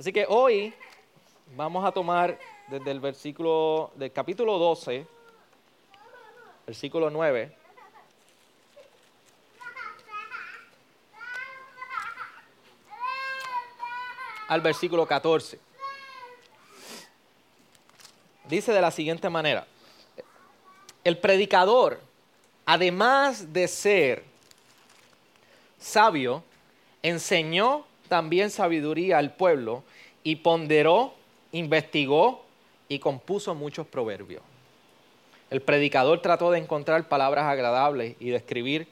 Así que hoy vamos a tomar desde el versículo del capítulo 12, versículo 9. al versículo 14. Dice de la siguiente manera, el predicador, además de ser sabio, enseñó también sabiduría al pueblo y ponderó, investigó y compuso muchos proverbios. El predicador trató de encontrar palabras agradables y de escribir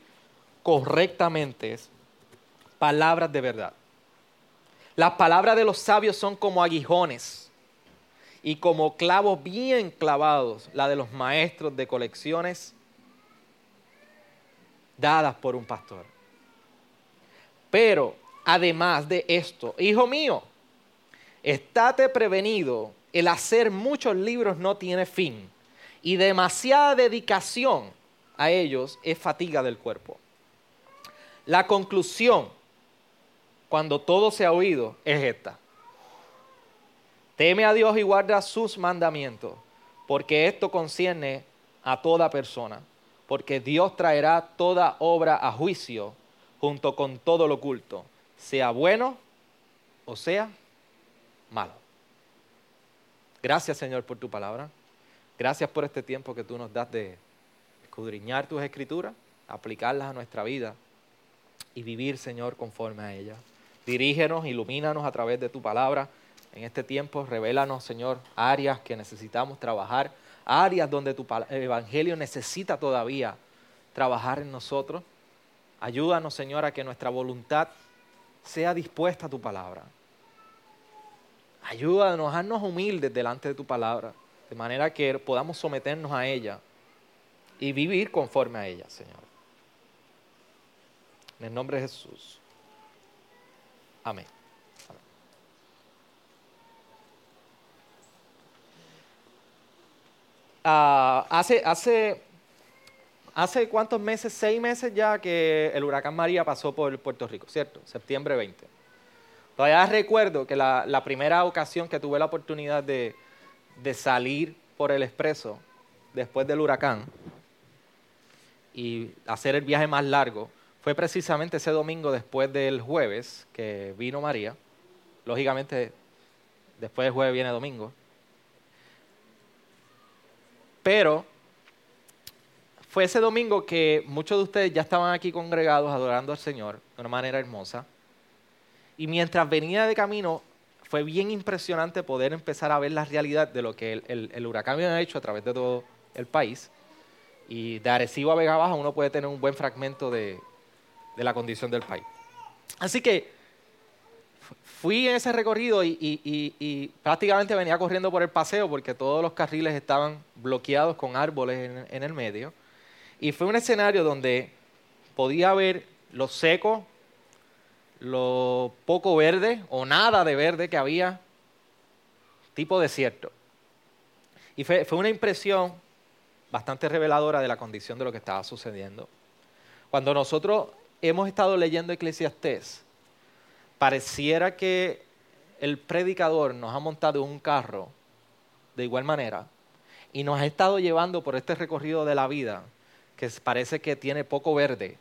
correctamente palabras de verdad. Las palabras de los sabios son como aguijones y como clavos bien clavados, la de los maestros de colecciones dadas por un pastor. Pero además de esto, hijo mío, estate prevenido, el hacer muchos libros no tiene fin y demasiada dedicación a ellos es fatiga del cuerpo. La conclusión, cuando todo se ha oído, es esta. Teme a Dios y guarda sus mandamientos, porque esto concierne a toda persona, porque Dios traerá toda obra a juicio junto con todo lo oculto, sea bueno o sea malo. Gracias Señor por tu palabra. Gracias por este tiempo que tú nos das de escudriñar tus escrituras, aplicarlas a nuestra vida y vivir, Señor, conforme a ellas. Dirígenos, ilumínanos a través de tu palabra en este tiempo. Revélanos, Señor, áreas que necesitamos trabajar, áreas donde tu evangelio necesita todavía trabajar en nosotros. Ayúdanos, Señor, a que nuestra voluntad sea dispuesta a tu palabra. Ayúdanos, a haznos humildes delante de tu palabra, de manera que podamos someternos a ella y vivir conforme a ella, Señor. En el nombre de Jesús. Amén. Ah, hace, hace, hace cuántos meses, seis meses ya que el huracán María pasó por Puerto Rico, ¿cierto? Septiembre 20. Todavía recuerdo que la, primera ocasión que tuve la oportunidad de, de salir por el expreso después del huracán y hacer el viaje más largo fue precisamente ese domingo después del jueves que vino María. Lógicamente, después del jueves viene domingo. Pero fue ese domingo que muchos de ustedes ya estaban aquí congregados adorando al Señor de una manera hermosa. Y mientras venía de camino, fue bien impresionante poder empezar a ver la realidad de lo que el, huracán había hecho a través de todo el país. Y de Arecibo a Vega Baja uno puede tener un buen fragmento de, de la condición del país. Así que fui en ese recorrido y, prácticamente venía corriendo por el paseo porque todos los carriles estaban bloqueados con árboles en, el medio. Y fue un escenario donde podía ver lo seco, lo poco verde o nada de verde que había, tipo desierto. Y fue, fue una impresión bastante reveladora de la condición de lo que estaba sucediendo. Cuando nosotros hemos estado leyendo Eclesiastés, pareciera que el predicador nos ha montado un carro de igual manera y nos ha estado llevando por este recorrido de la vida que parece que tiene poco verde,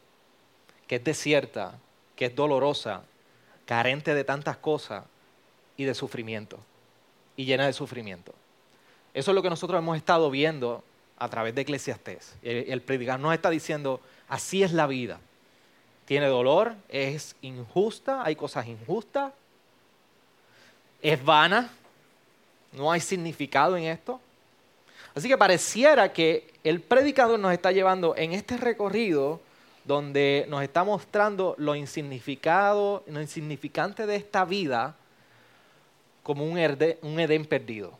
que es desierta, que es dolorosa, carente de tantas cosas y de sufrimiento, y llena de sufrimiento. Eso es lo que nosotros hemos estado viendo a través de Eclesiastés. El, el predicador nos está diciendo, así es la vida tiene dolor, es injusta, hay cosas injustas, es vana, no hay significado en esto. Así que pareciera que el predicador nos está llevando en este recorrido donde nos está mostrando lo insignificado, lo insignificante de esta vida como un, Edén perdido,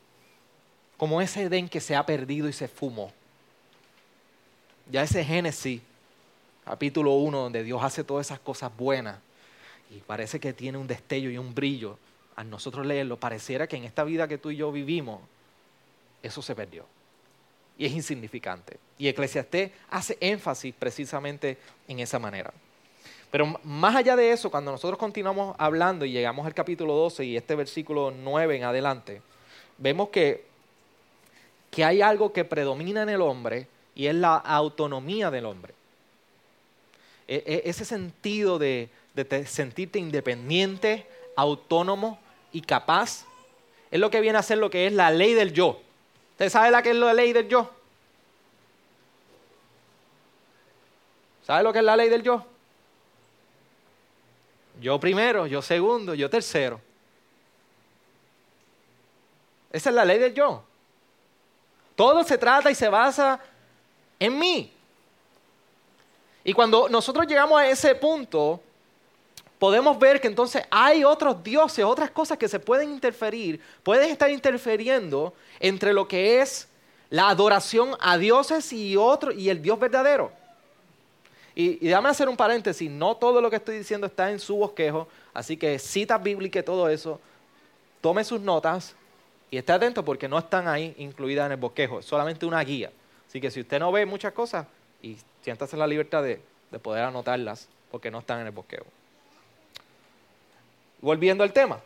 como ese Edén que se ha perdido y se fumó. Ya ese Génesis capítulo 1, donde Dios hace todas esas cosas buenas y parece que tiene un destello y un brillo, a nosotros leerlo, pareciera que en esta vida que tú y yo vivimos, eso se perdió. Y es insignificante. Y Eclesiastés hace énfasis precisamente en esa manera. Pero más allá de eso, cuando nosotros continuamos hablando y llegamos al capítulo 12 y este versículo 9 en adelante, vemos que, que hay algo que predomina en el hombre y es la autonomía del hombre. E, e, ese sentido de, de sentirte independiente, autónomo y capaz, es lo que viene a ser lo que es la ley del yo. ¿Usted sabe la que es la ley del yo? ¿Sabe lo que es la ley del yo? Yo primero, yo segundo, yo tercero. Esa es la ley del yo. Todo se trata y se basa en mí. Y cuando nosotros llegamos a ese punto, podemos ver que entonces hay otros dioses, otras cosas que se pueden interferir, pueden estar interfiriendo entre lo que es la adoración a dioses y otro y el Dios verdadero. Y, y déjame hacer un paréntesis, no todo lo que estoy diciendo está en su bosquejo, así que citas bíblicas y todo eso, tome sus notas y esté atento porque no están ahí incluidas en el bosquejo, es solamente una guía. Así que si usted no ve muchas cosas, y siéntase en la libertad de, poder anotarlas porque no están en el bosquejo. Volviendo al tema.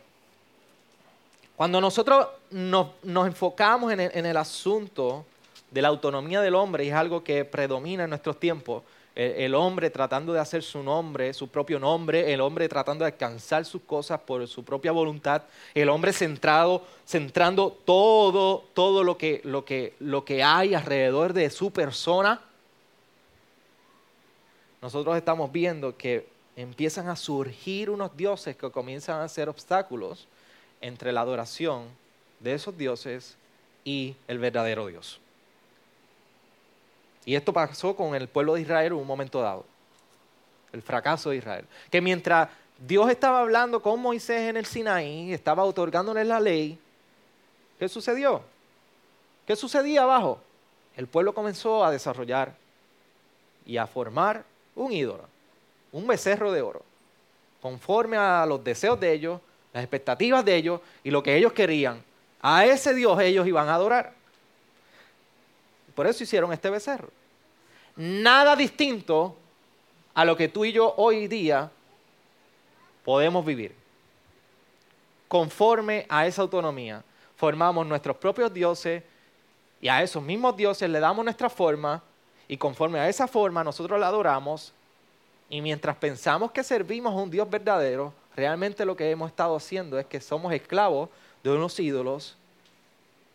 Cuando nosotros nos, enfocamos en el asunto de la autonomía del hombre, y es algo que predomina en nuestros tiempos, el, hombre tratando de hacer su nombre, su propio nombre, el hombre tratando de alcanzar sus cosas por su propia voluntad, el hombre centrado, centrando todo, todo lo que, lo que, lo que hay alrededor de su persona. Nosotros estamos viendo que empiezan a surgir unos dioses que comienzan a ser obstáculos entre la adoración de esos dioses y el verdadero Dios. Y esto pasó con el pueblo de Israel en un momento dado. El fracaso de Israel. Que mientras Dios estaba hablando con Moisés en el Sinaí, estaba otorgándole la ley, ¿qué sucedió? ¿Qué sucedía abajo? El pueblo comenzó a desarrollar y a formar un ídolo, un becerro de oro, conforme a los deseos de ellos, las expectativas de ellos y lo que ellos querían. A ese Dios ellos iban a adorar. Por eso hicieron este becerro. Nada distinto a lo que tú y yo hoy día podemos vivir. Conforme a esa autonomía, formamos nuestros propios dioses y a esos mismos dioses le damos nuestra forma y conforme a esa forma nosotros la adoramos y mientras pensamos que servimos a un Dios verdadero, realmente lo que hemos estado haciendo es que somos esclavos de unos ídolos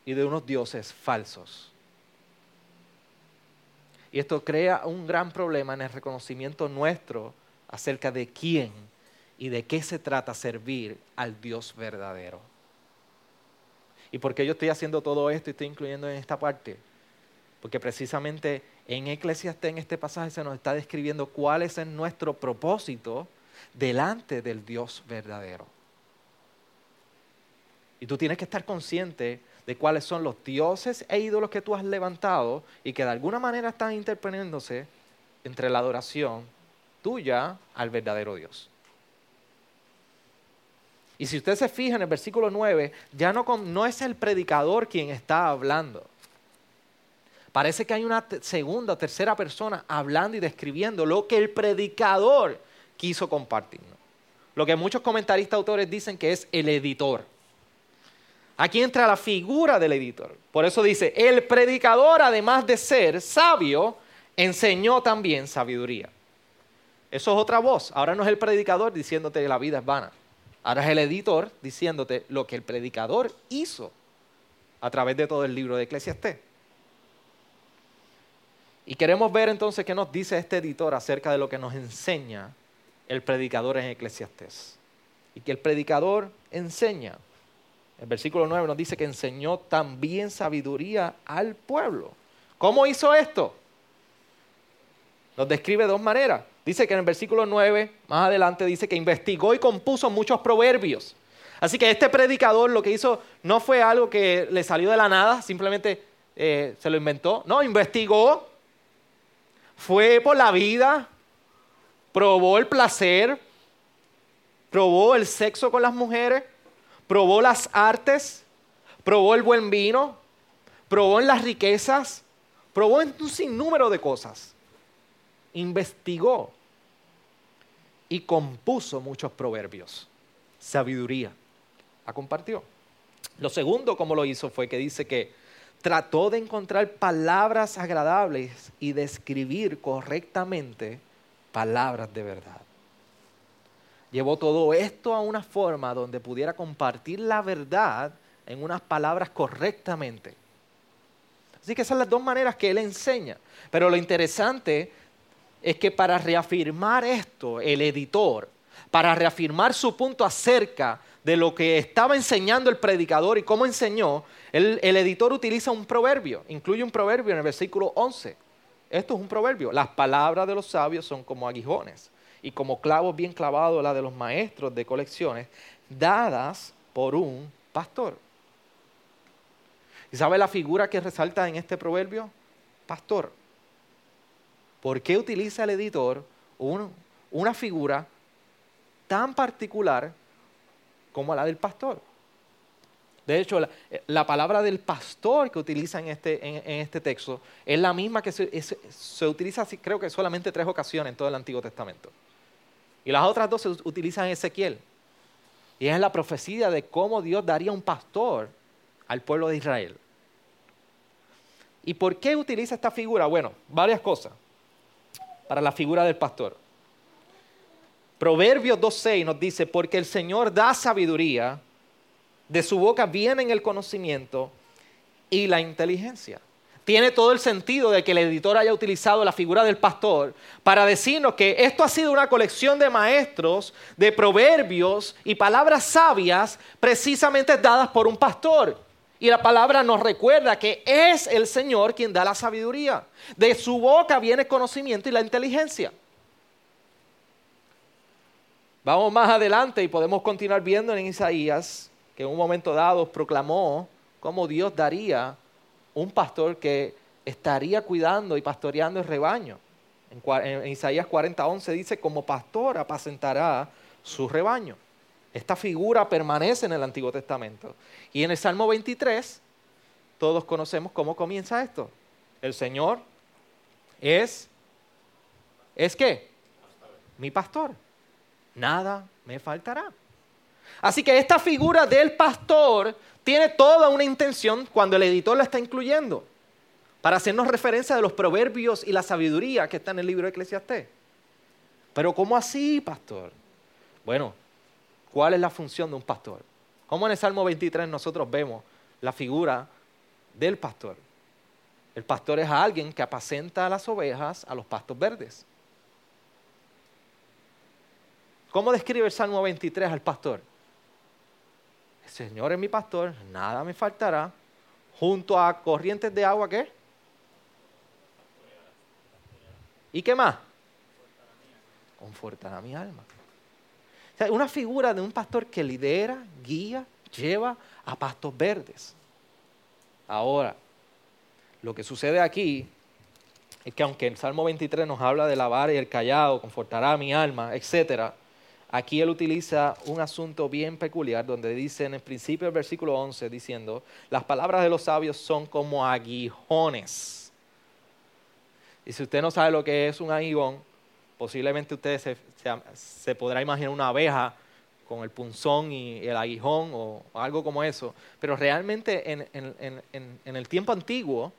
y de unos dioses falsos. Y esto crea un gran problema en el reconocimiento nuestro acerca de quién y de qué se trata servir al Dios verdadero. ¿Y por qué yo estoy haciendo todo esto y estoy incluyendo en esta parte? Porque precisamente en Eclesiastés, en este pasaje, se nos está describiendo cuál es nuestro propósito delante del Dios verdadero. Y tú tienes que estar consciente de cuáles son los dioses e ídolos que tú has levantado y que de alguna manera están interponiéndose entre la adoración tuya al verdadero Dios. Y si usted se fija en el versículo 9, ya no, no es el predicador quien está hablando. Parece que hay una segunda o tercera persona hablando y describiendo lo que el predicador quiso compartir. Lo que muchos comentaristas autores dicen que es el editor. Aquí entra la figura del editor. Por eso dice, el predicador, además de ser sabio, enseñó también sabiduría. Eso es otra voz. Ahora no es el predicador diciéndote que la vida es vana. Ahora es el editor diciéndote lo que el predicador hizo a través de todo el libro de Eclesiastés. Y queremos ver entonces qué nos dice este editor acerca de lo que nos enseña el predicador en Eclesiastés. Y que el predicador enseña el versículo 9 nos dice que enseñó también sabiduría al pueblo. ¿Cómo hizo esto? Nos describe de dos maneras. Dice que en el versículo 9, más adelante, dice que investigó y compuso muchos proverbios. Así que este predicador lo que hizo no fue algo que le salió de la nada, simplemente eh, se lo inventó. No, investigó, fue por la vida, probó el placer, probó el sexo con las mujeres, probó las artes, probó el buen vino, probó en las riquezas, probó en un sinnúmero de cosas. Investigó. y compuso muchos proverbios. Sabiduría. La compartió. Lo segundo, como lo hizo, fue que dice que trató de encontrar palabras agradables y de escribir correctamente palabras de verdad. Llevó todo esto a una forma donde pudiera compartir la verdad en unas palabras correctamente. Así que esas son las dos maneras que él enseña. Pero lo interesante es que para reafirmar esto, el editor, para reafirmar su punto acerca de lo que estaba enseñando el predicador y cómo enseñó, el, editor utiliza un proverbio, incluye un proverbio en el versículo 11. Esto es un proverbio. Las palabras de los sabios son como aguijones y como clavos bien clavados la de los maestros de colecciones, dadas por un pastor. ¿Y sabe la figura que resalta en este proverbio? Pastor. ¿Por qué utiliza el editor una figura tan particular como la del pastor? De hecho, la, palabra del pastor que utiliza en este, en, este texto es la misma que se, se, utiliza, creo que solamente tres ocasiones en todo el Antiguo Testamento. Y las otras dos se utilizan en Ezequiel. Y es la profecía de cómo Dios daría un pastor al pueblo de Israel. ¿Y por qué utiliza esta figura? Bueno, varias cosas para la figura del pastor. Proverbios 2.6 nos dice, porque el Señor da sabiduría, de su boca viene el conocimiento y la inteligencia. Tiene todo el sentido de que el editor haya utilizado la figura del pastor para decirnos que esto ha sido una colección de maestros, de proverbios y palabras sabias precisamente dadas por un pastor. Y la palabra nos recuerda que es el Señor quien da la sabiduría. De su boca viene el conocimiento y la inteligencia. Vamos más adelante y podemos continuar viendo en Isaías que en un momento dado proclamó cómo Dios daría un pastor que estaría cuidando y pastoreando el rebaño. En, Isaías 40, 11 dice, como pastor apacentará su rebaño. Esta figura permanece en el Antiguo Testamento. Y en el Salmo 23, todos conocemos cómo comienza esto. El Señor es, ¿es qué? Mi pastor. Nada me faltará. Así que esta figura del pastor tiene toda una intención cuando el editor la está incluyendo, para hacernos referencia de los proverbios y la sabiduría que está en el libro de Eclesiastés. Pero ¿cómo así, pastor? Bueno, ¿Cuál es la función de un pastor? Como en el Salmo 23 nosotros vemos la figura del pastor. El pastor es alguien que apacenta a las ovejas a los pastos verdes. ¿Cómo describe el Salmo 23 al pastor? Señor es mi pastor, nada me faltará. Junto a corrientes de agua, ¿qué? ¿Y qué más? Confortará mi alma una figura de un pastor que lidera, guía, lleva a pastos verdes. Ahora, lo que sucede aquí es que aunque el Salmo 23 nos habla de la vara y el callado, confortará mi alma, etc., aquí él utiliza un asunto bien peculiar donde dice en el principio del versículo 11, diciendo, las palabras de los sabios son como aguijones. Y si usted no sabe lo que es un aguijón, Posiblemente usted se, podrá imaginar una abeja con el punzón y el aguijón o, algo como eso. Pero realmente en, el tiempo antiguo,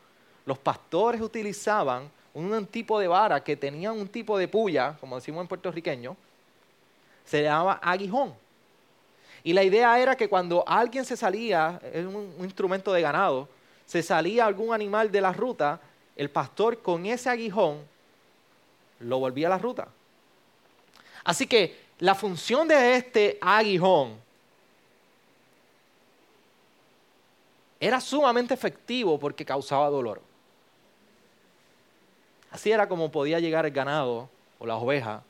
los pastores utilizaban un tipo de vara que tenía un tipo de puya, como decimos en puertorriqueño, se llamaba aguijón. Y la idea era que cuando alguien se salía, es un instrumento de ganado, se salía algún animal de la ruta, el pastor con ese aguijón lo volvía a la ruta. Así que la función de este aguijón era sumamente efectivo porque causaba dolor. Así era como podía llegar el ganado o la oveja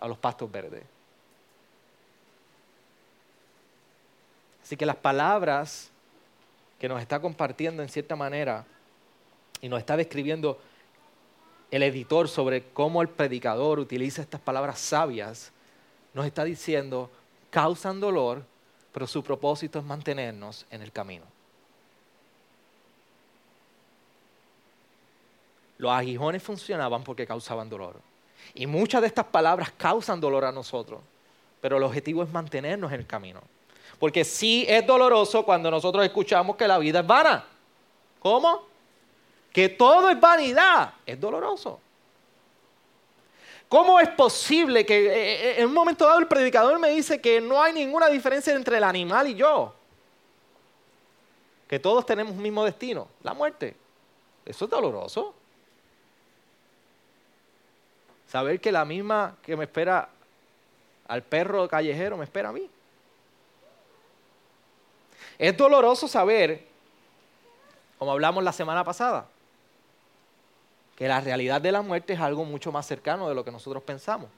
a los pastos verdes. Así que las palabras que nos está compartiendo en cierta manera y nos está describiendo el editor sobre cómo el predicador utiliza estas palabras sabias, nos está diciendo, causan dolor, pero su propósito es mantenernos en el camino. Los aguijones funcionaban porque causaban dolor. Y muchas de estas palabras causan dolor a nosotros, pero el objetivo es mantenernos en el camino. Porque sí es doloroso cuando nosotros escuchamos que la vida es vana. ¿Cómo? Que todo es vanidad. Es doloroso. ¿Cómo es posible que eh, eh, en un momento dado el predicador me dice que no hay ninguna diferencia entre el animal y yo? Que todos tenemos un mismo destino, la muerte. Eso es doloroso. Saber que la misma que me espera al perro callejero me espera a mí. Es doloroso saber, como hablamos la semana pasada, que la realidad de la muerte es algo mucho más cercano de lo que nosotros pensamos.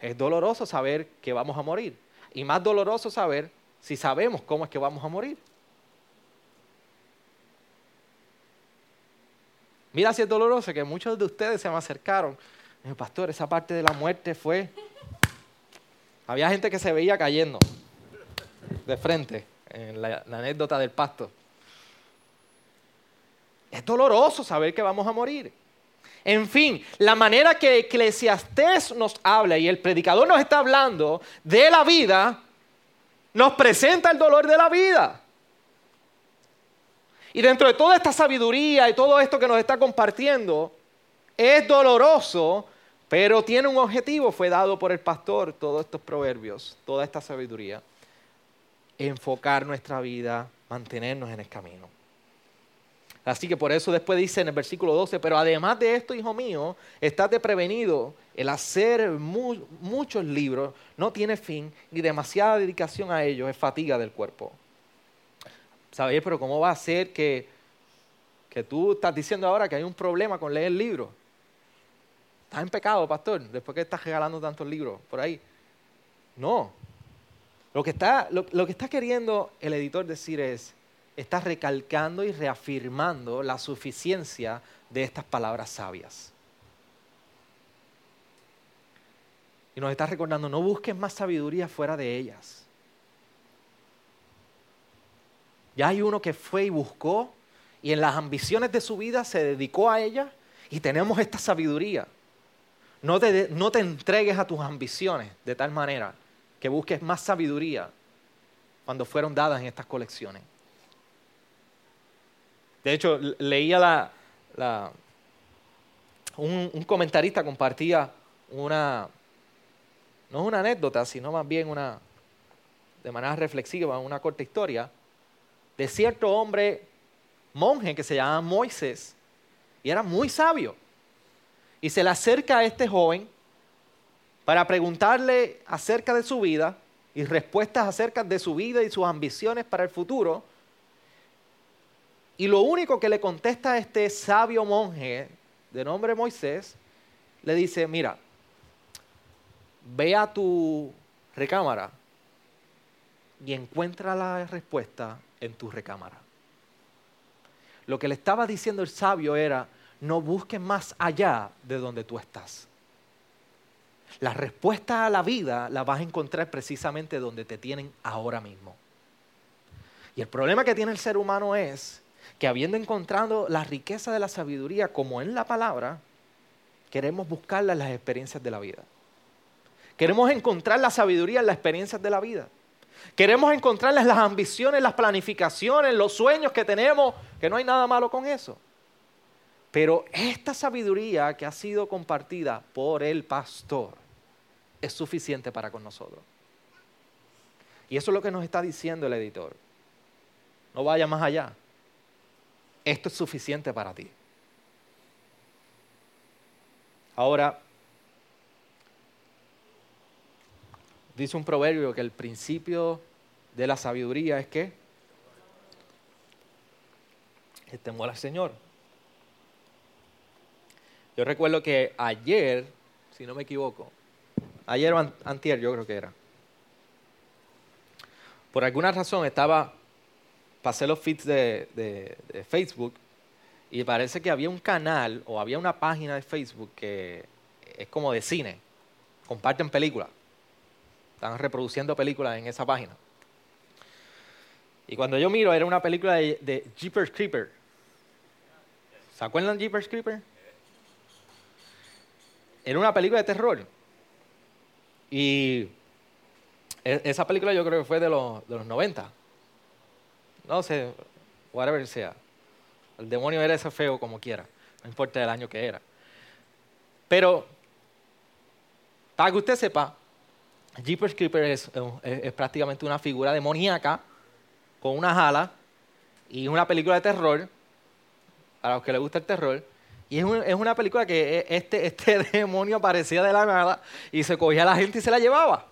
Es doloroso saber que vamos a morir. Y más doloroso saber si sabemos cómo es que vamos a morir. Mira si es doloroso que muchos de ustedes se me acercaron. Pastor, esa parte de la muerte fue... Había gente que se veía cayendo de frente en la, la anécdota del pasto. Es doloroso saber que vamos a morir. En fin, la manera que Eclesiastés nos habla y el predicador nos está hablando de la vida, nos presenta el dolor de la vida. Y dentro de toda esta sabiduría y todo esto que nos está compartiendo, es doloroso, pero tiene un objetivo, fue dado por el pastor, todos estos proverbios, toda esta sabiduría, enfocar nuestra vida, mantenernos en el camino. Así que por eso después dice en el versículo 12, pero además de esto, hijo mío, estate prevenido. El hacer muchos libros no tiene fin, ni demasiada dedicación a ellos es fatiga del cuerpo. ¿Sabes? Pero ¿cómo va a ser que, que tú estás diciendo ahora que hay un problema con leer libros? Estás en pecado, pastor, después que estás regalando tantos libros por ahí. No. Lo que está, lo que está queriendo el editor decir es, está recalcando y reafirmando la suficiencia de estas palabras sabias. Y nos está recordando, no busques más sabiduría fuera de ellas. Ya hay uno que fue y buscó y en las ambiciones de su vida se dedicó a ella y tenemos esta sabiduría. No te, no te entregues a tus ambiciones de tal manera que busques más sabiduría cuando fueron dadas en estas colecciones. De hecho, leía la, un, comentarista compartía una, no es una anécdota, sino más bien una, de manera reflexiva, una corta historia, de cierto hombre monje que se llamaba Moisés y era muy sabio. Y se le acerca a este joven para preguntarle acerca de su vida y respuestas acerca de su vida y sus ambiciones para el futuro. Y lo único que le contesta este sabio monje de nombre Moisés, le dice, mira, ve a tu recámara y encuentra la respuesta en tu recámara. Lo que le estaba diciendo el sabio era, no busques más allá de donde tú estás. La respuesta a la vida la vas a encontrar precisamente donde te tienen ahora mismo. Y el problema que tiene el ser humano es que habiendo encontrado la riqueza de la sabiduría como en la palabra, queremos buscarla en las experiencias de la vida. Queremos encontrar la sabiduría en las experiencias de la vida. Queremos encontrarles las ambiciones, las planificaciones, los sueños que tenemos, que no hay nada malo con eso. Pero esta sabiduría que ha sido compartida por el pastor es suficiente para con nosotros. Y eso es lo que nos está diciendo el editor. No vaya más allá esto es suficiente para ti. Ahora, dice un proverbio que el principio de la sabiduría es que el temor al Señor. Yo recuerdo que ayer, si no me equivoco, ayer o antier yo creo que era, por alguna razón estaba pasé los feeds de, Facebook y parece que había un canal o había una página de Facebook que es como de cine, comparten películas, están reproduciendo películas en esa página. Y cuando yo miro, era una película de, Jeepers Creeper. ¿Se acuerdan de Jeepers Creeper? era una película de terror. Y e, esa película yo creo que fue de los, de los 90. No sé, whatever sea. El demonio era ese feo como quiera, no importa el año que era. Pero, para que usted sepa, Jeepers Creeper es, es, prácticamente una figura demoníaca con unas alas y una película de terror, para los que les gusta el terror. Y es, una película que e, este, este demonio aparecía de la nada y se cogía a la gente y se la llevaba.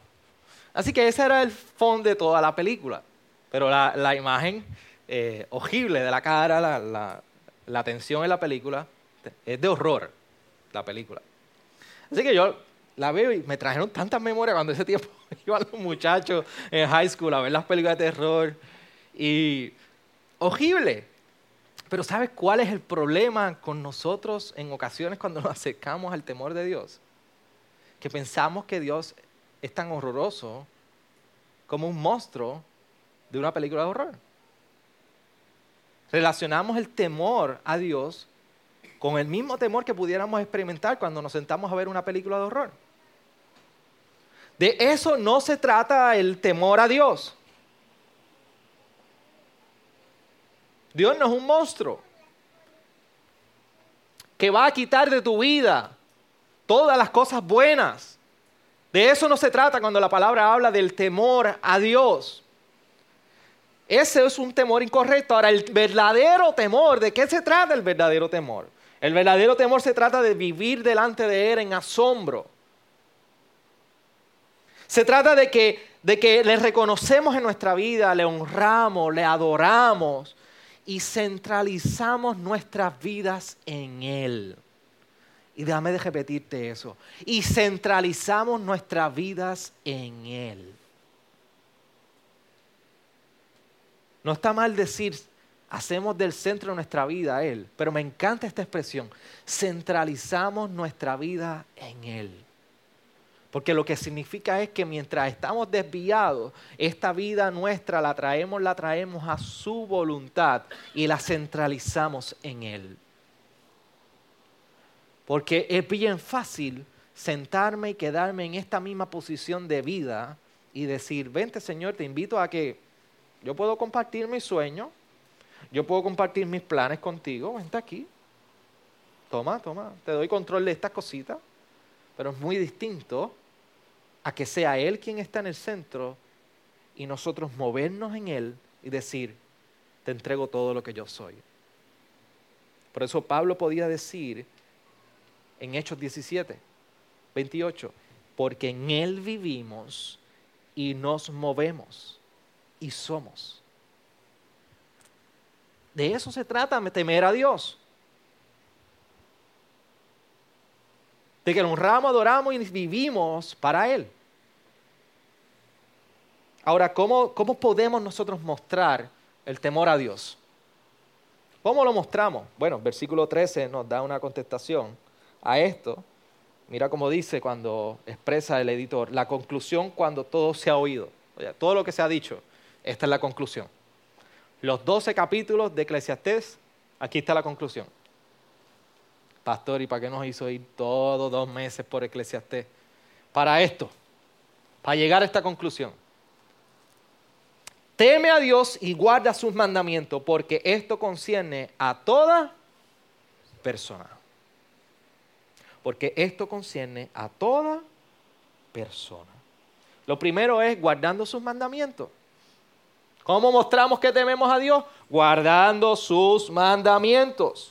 Así que ese era el fondo de toda la película. Pero la, la imagen eh, de la cara, la, la, la tensión en la película, es de horror la película. Así que yo la veo y me trajeron tantas memorias cuando ese tiempo iban los muchachos en high school a ver las películas de terror. Y horrible. Pero ¿sabes cuál es el problema con nosotros en ocasiones cuando nos acercamos al temor de Dios? Que pensamos que Dios es tan horroroso como un monstruo de una película de horror. Relacionamos el temor a Dios con el mismo temor que pudiéramos experimentar cuando nos sentamos a ver una película de horror. De eso no se trata el temor a Dios. Dios no es un monstruo que va a quitar de tu vida todas las cosas buenas. De eso no se trata cuando la palabra habla del temor a Dios. Ese es un temor incorrecto. Ahora, el verdadero temor, ¿de qué se trata el verdadero temor? El verdadero temor se trata de vivir delante de Él en asombro. Se trata de que, de que le reconocemos en nuestra vida, le honramos, le adoramos y centralizamos nuestras vidas en Él. Y déjame de repetirte eso. Y centralizamos nuestras vidas en Él. No está mal decir, hacemos del centro de nuestra vida a Él, pero me encanta esta expresión, centralizamos nuestra vida en Él. Porque lo que significa es que mientras estamos desviados, esta vida nuestra la traemos, la traemos a su voluntad y la centralizamos en Él. Porque es bien fácil sentarme y quedarme en esta misma posición de vida y decir, vente Señor, te invito a que yo puedo compartir mis sueños, yo puedo compartir mis planes contigo, vente aquí. Toma, toma, te doy control de estas cositas, pero es muy distinto a que sea Él quien está en el centro y nosotros movernos en Él y decir, te entrego todo lo que yo soy. Por eso Pablo podía decir en Hechos 17, 28, porque en Él vivimos y nos movemos y somos. De eso se trata, temer a Dios. De que lo honramos, adoramos y vivimos para Él. Ahora, ¿cómo, ¿cómo podemos nosotros mostrar el temor a Dios? ¿Cómo lo mostramos? Bueno, versículo 13 nos da una contestación a esto. Mira cómo dice cuando expresa el editor, la conclusión cuando todo se ha oído. todo lo que se ha dicho esta es la conclusión. Los 12 capítulos de Eclesiastés, aquí está la conclusión. Pastor, ¿y para qué nos hizo ir todos dos meses por Eclesiastés? Para esto, para llegar a esta conclusión. Teme a Dios y guarda sus mandamientos, porque esto concierne a toda persona. Porque esto concierne a toda persona. Lo primero es guardando sus mandamientos. ¿Cómo mostramos que tememos a Dios? Guardando sus mandamientos.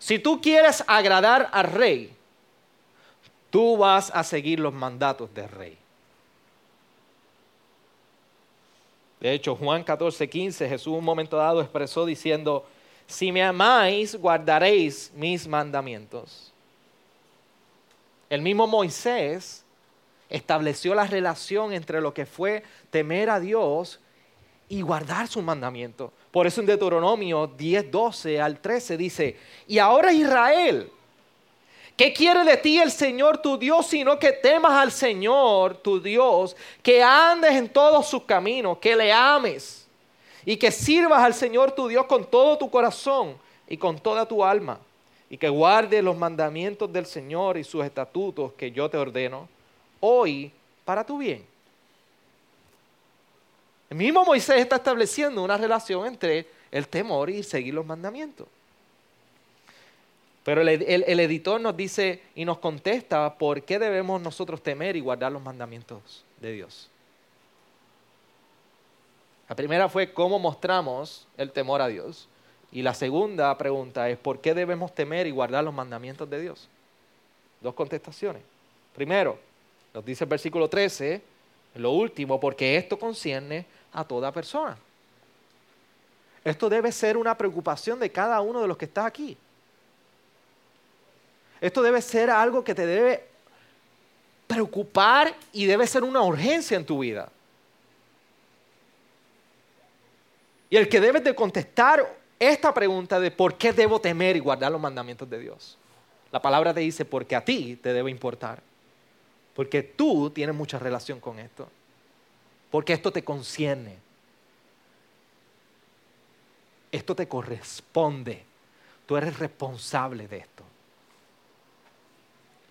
Si tú quieres agradar al rey, tú vas a seguir los mandatos del rey. De hecho, Juan 14, 15, Jesús un momento dado expresó diciendo, si me amáis, guardaréis mis mandamientos. El mismo Moisés estableció la relación entre lo que fue temer a Dios y guardar sus mandamientos. Por eso en Deuteronomio 10, 12 al 13 dice, y ahora Israel, ¿qué quiere de ti el Señor tu Dios sino que temas al Señor tu Dios, que andes en todos sus caminos, que le ames y que sirvas al Señor tu Dios con todo tu corazón y con toda tu alma? y que guardes los mandamientos del Señor y sus estatutos que yo te ordeno hoy para tu bien. El mismo Moisés está estableciendo una relación entre el temor y seguir los mandamientos. Pero el, editor nos dice y nos contesta por qué debemos nosotros temer y guardar los mandamientos de Dios. La primera fue cómo mostramos el temor a Dios. Y la segunda pregunta es por qué debemos temer y guardar los mandamientos de Dios. Dos contestaciones. Primero, nos dice el versículo 13, lo último, porque esto concierne a toda persona. Esto debe ser una preocupación de cada uno de los que está aquí. Esto debe ser algo que te debe preocupar y debe ser una urgencia en tu vida. Y el que debes de contestar esta pregunta de por qué debo temer y guardar los mandamientos de Dios. La palabra te dice porque a ti te debe importar. Porque tú tienes mucha relación con esto. Porque esto te concierne. Esto te corresponde. Tú eres responsable de esto.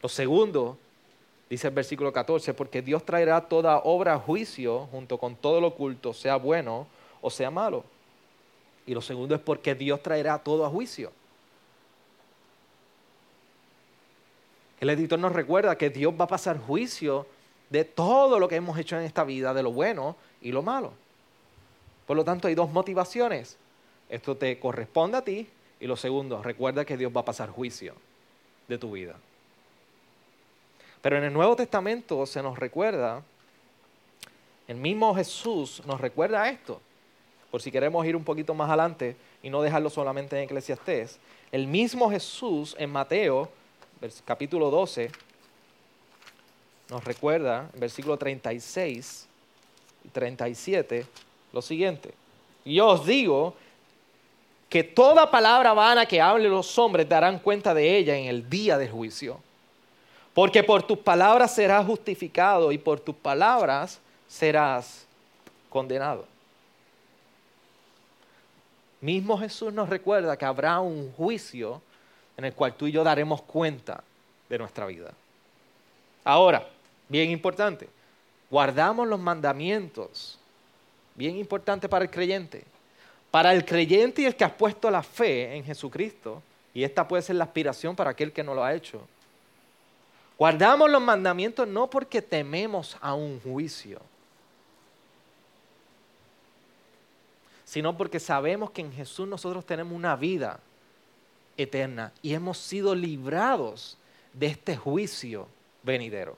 Lo segundo, dice el versículo 14, porque Dios traerá toda obra a juicio junto con todo lo oculto, sea bueno o sea malo. Y lo segundo es porque Dios traerá todo a juicio. El editor nos recuerda que Dios va a pasar juicio de todo lo que hemos hecho en esta vida, de lo bueno y lo malo. Por lo tanto, hay dos motivaciones. Esto te corresponde a ti. Y lo segundo, recuerda que Dios va a pasar juicio de tu vida. Pero en el Nuevo Testamento se nos recuerda, el mismo Jesús nos recuerda esto, por si queremos ir un poquito más adelante y no dejarlo solamente en Eclesiastés. El mismo Jesús en Mateo, capítulo 12, nos recuerda, en versículo 36 y 37, lo siguiente. Yo os digo que toda palabra vana que hable los hombres darán cuenta de ella en el día del juicio porque por tus palabras serás justificado y por tus palabras serás condenado. Mismo Jesús nos recuerda que habrá un juicio en el cual tú y yo daremos cuenta de nuestra vida. Ahora, bien importante, guardamos los mandamientos, bien importante para el creyente. Para el creyente y el que ha puesto la fe en Jesucristo, y esta puede ser la aspiración para aquel que no lo ha hecho, Guardamos los mandamientos no porque tememos a un juicio, sino porque sabemos que en Jesús nosotros tenemos una vida eterna y hemos sido librados de este juicio venidero.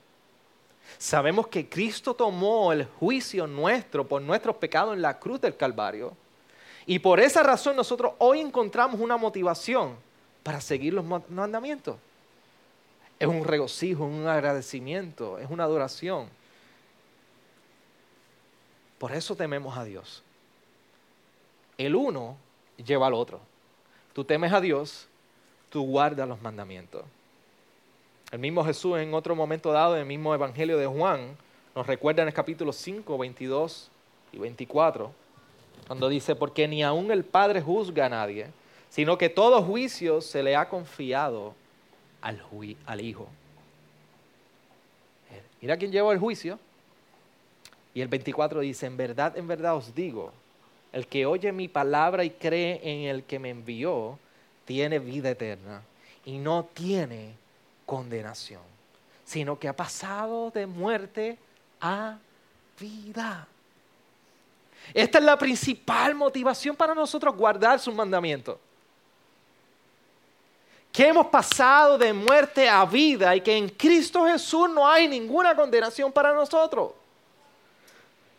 Sabemos que Cristo tomó el juicio nuestro por nuestros pecados en la cruz del Calvario y por esa razón nosotros hoy encontramos una motivación para seguir los mandamientos es un regocijo, un agradecimiento, es una adoración. Por eso tememos a Dios. El uno lleva al otro. Tú temes a Dios, tú guardas los mandamientos. El mismo Jesús en otro momento dado, en el mismo Evangelio de Juan, nos recuerda en el capítulo 5, 22 y 24, cuando dice, porque ni aun el Padre juzga a nadie, sino que todo juicio se le ha confiado al, Hijo. Mira quién llevó el juicio. Y el 24 dice, en verdad, en verdad os digo, el que oye mi palabra y cree en el que me envió, tiene vida eterna y no tiene condenación, sino que ha pasado de muerte a vida. Esta es la principal motivación para nosotros guardar sus mandamientos que hemos pasado de muerte a vida y que en Cristo Jesús no hay ninguna condenación para nosotros.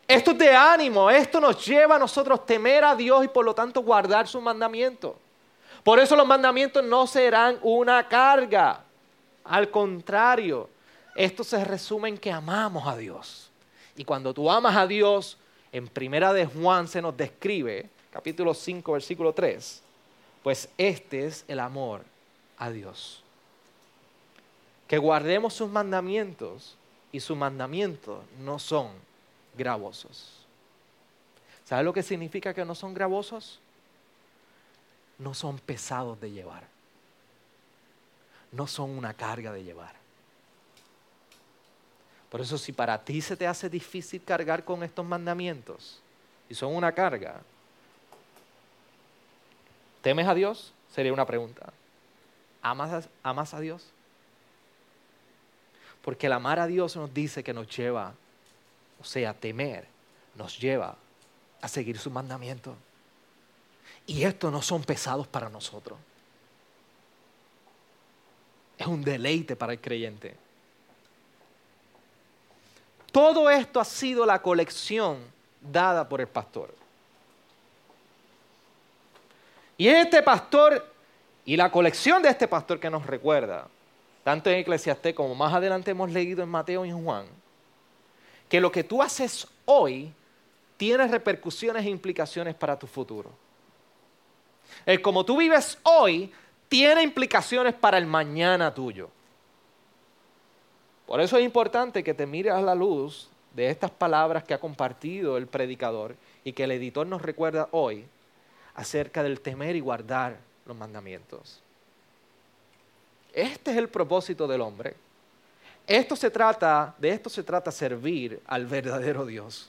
Esto es de ánimo, esto nos lleva a nosotros temer a Dios y por lo tanto guardar sus mandamientos. Por eso los mandamientos no serán una carga. Al contrario, esto se resume en que amamos a Dios. Y cuando tú amas a Dios, en primera de Juan se nos describe, capítulo 5, versículo 3, pues este es el amor a Dios. Que guardemos sus mandamientos y sus mandamientos no son gravosos. ¿Sabe lo que significa que no son gravosos? No son pesados de llevar. No son una carga de llevar. Por eso si para ti se te hace difícil cargar con estos mandamientos y son una carga, ¿temes a Dios? Sería una pregunta. ¿Amas a, ¿Amas a Dios? Porque el amar a Dios nos dice que nos lleva, o sea, temer, nos lleva a seguir sus mandamientos. Y estos no son pesados para nosotros. Es un deleite para el creyente. Todo esto ha sido la colección dada por el pastor. Y este pastor y la colección de este pastor que nos recuerda, tanto en Eclesiastés como más adelante hemos leído en Mateo y en Juan, que lo que tú haces hoy tiene repercusiones e implicaciones para tu futuro. El como tú vives hoy tiene implicaciones para el mañana tuyo. Por eso es importante que te mires a la luz de estas palabras que ha compartido el predicador y que el editor nos recuerda hoy acerca del temer y guardar los mandamientos. Este es el propósito del hombre. Esto se trata, de esto se trata servir al verdadero Dios.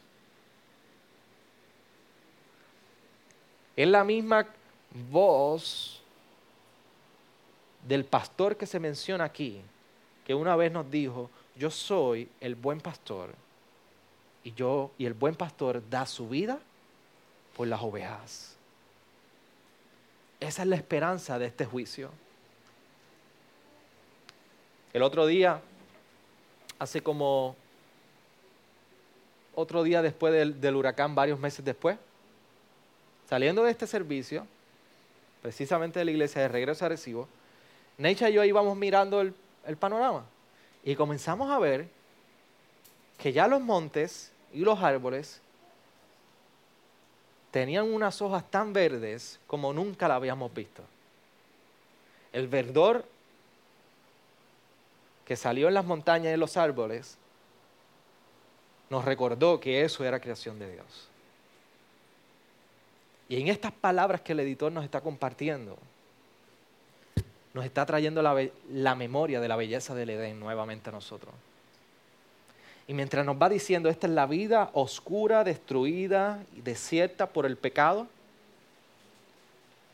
Es la misma voz del pastor que se menciona aquí, que una vez nos dijo, yo soy el buen pastor y yo y el buen pastor da su vida por las ovejas. Esa es la esperanza de este juicio. El otro día, hace como otro día después del, huracán, varios meses después, saliendo de este servicio, precisamente de la iglesia de regreso a Recibo, Necha y yo íbamos mirando el, el panorama y comenzamos a ver que ya los montes y los árboles tenían unas hojas tan verdes como nunca la habíamos visto. El verdor que salió en las montañas y en los árboles nos recordó que eso era creación de Dios. Y en estas palabras que el editor nos está compartiendo, nos está trayendo la, memoria de la belleza del Edén nuevamente a nosotros. Y mientras nos va diciendo, esta es la vida oscura, destruida y desierta por el pecado,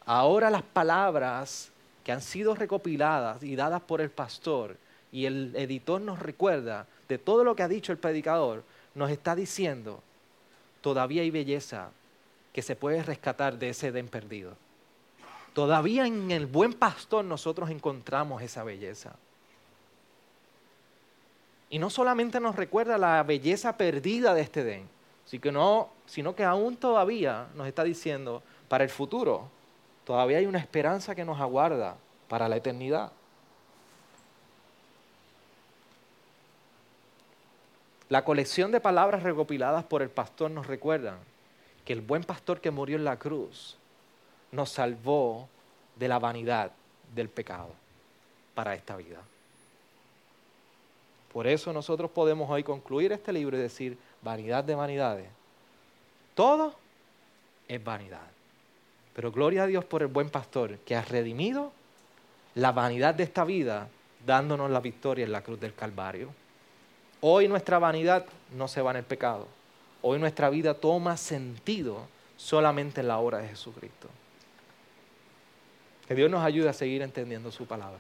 ahora las palabras que han sido recopiladas y dadas por el pastor y el editor nos recuerda de todo lo que ha dicho el predicador, nos está diciendo, todavía hay belleza que se puede rescatar de ese Edén perdido. Todavía en el buen pastor nosotros encontramos esa belleza. Y no solamente nos recuerda la belleza perdida de este Edén, sino que aún todavía nos está diciendo, para el futuro, todavía hay una esperanza que nos aguarda para la eternidad. La colección de palabras recopiladas por el pastor nos recuerdan que el buen pastor que murió en la cruz nos salvó de la vanidad del pecado para esta vida. Por eso nosotros podemos hoy concluir este libro y decir, vanidad de vanidades. Todo es vanidad. Pero gloria a Dios por el buen pastor que ha redimido la vanidad de esta vida dándonos la victoria en la cruz del Calvario. Hoy nuestra vanidad no se va en el pecado. Hoy nuestra vida toma sentido solamente en la obra de Jesucristo. Que Dios nos ayude a seguir entendiendo su palabra.